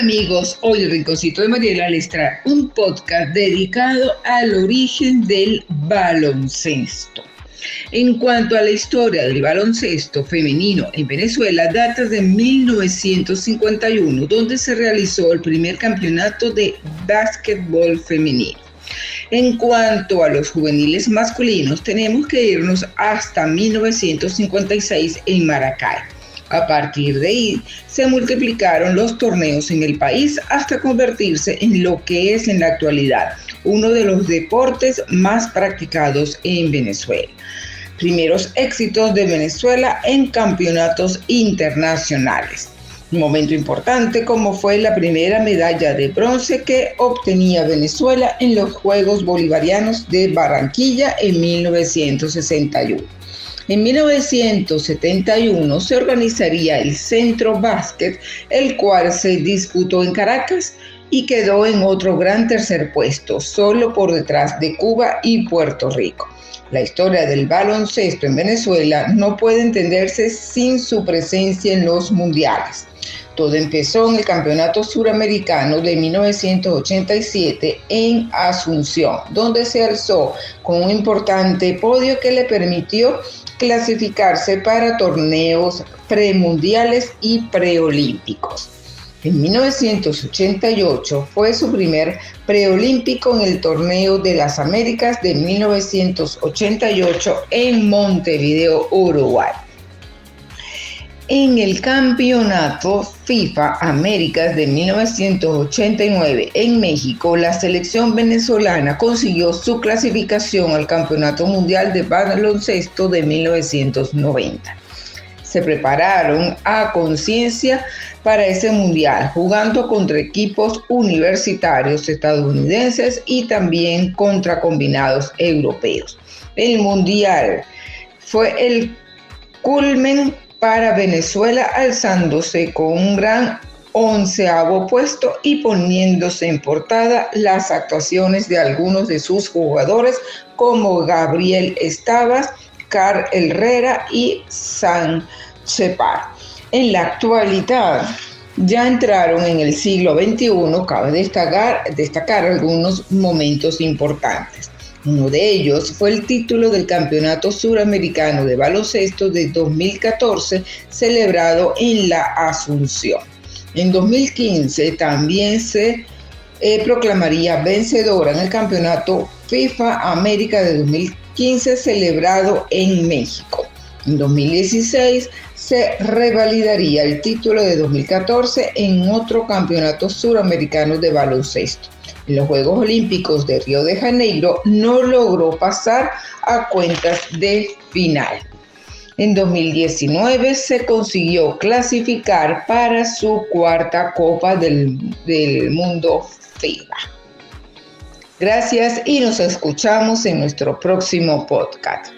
amigos, hoy el Rinconcito de Mariela les trae un podcast dedicado al origen del baloncesto. En cuanto a la historia del baloncesto femenino en Venezuela, data de 1951, donde se realizó el primer campeonato de básquetbol femenino. En cuanto a los juveniles masculinos, tenemos que irnos hasta 1956 en Maracay a partir de ahí se multiplicaron los torneos en el país hasta convertirse en lo que es en la actualidad uno de los deportes más practicados en Venezuela. Primeros éxitos de Venezuela en campeonatos internacionales. Un momento importante como fue la primera medalla de bronce que obtenía Venezuela en los Juegos Bolivarianos de Barranquilla en 1961. En 1971 se organizaría el Centro Básquet, el cual se disputó en Caracas y quedó en otro gran tercer puesto, solo por detrás de Cuba y Puerto Rico. La historia del baloncesto en Venezuela no puede entenderse sin su presencia en los mundiales. Todo empezó en el Campeonato Suramericano de 1987 en Asunción, donde se alzó con un importante podio que le permitió clasificarse para torneos premundiales y preolímpicos. En 1988 fue su primer preolímpico en el Torneo de las Américas de 1988 en Montevideo, Uruguay. En el Campeonato FIFA Américas de 1989 en México, la selección venezolana consiguió su clasificación al Campeonato Mundial de Baloncesto de 1990. Se prepararon a conciencia para ese mundial, jugando contra equipos universitarios estadounidenses y también contra combinados europeos. El mundial fue el culmen para Venezuela alzándose con un gran onceavo puesto y poniéndose en portada las actuaciones de algunos de sus jugadores como Gabriel Estabas, Carl Herrera y San Chepar. En la actualidad ya entraron en el siglo XXI, cabe destacar, destacar algunos momentos importantes. Uno de ellos fue el título del Campeonato Suramericano de Baloncesto de 2014 celebrado en la Asunción. En 2015 también se eh, proclamaría vencedora en el Campeonato FIFA América de 2015 celebrado en México. En 2016 se revalidaría el título de 2014 en otro Campeonato Suramericano de Baloncesto en los Juegos Olímpicos de Río de Janeiro no logró pasar a cuentas de final. En 2019 se consiguió clasificar para su cuarta Copa del, del Mundo FIBA. Gracias y nos escuchamos en nuestro próximo podcast.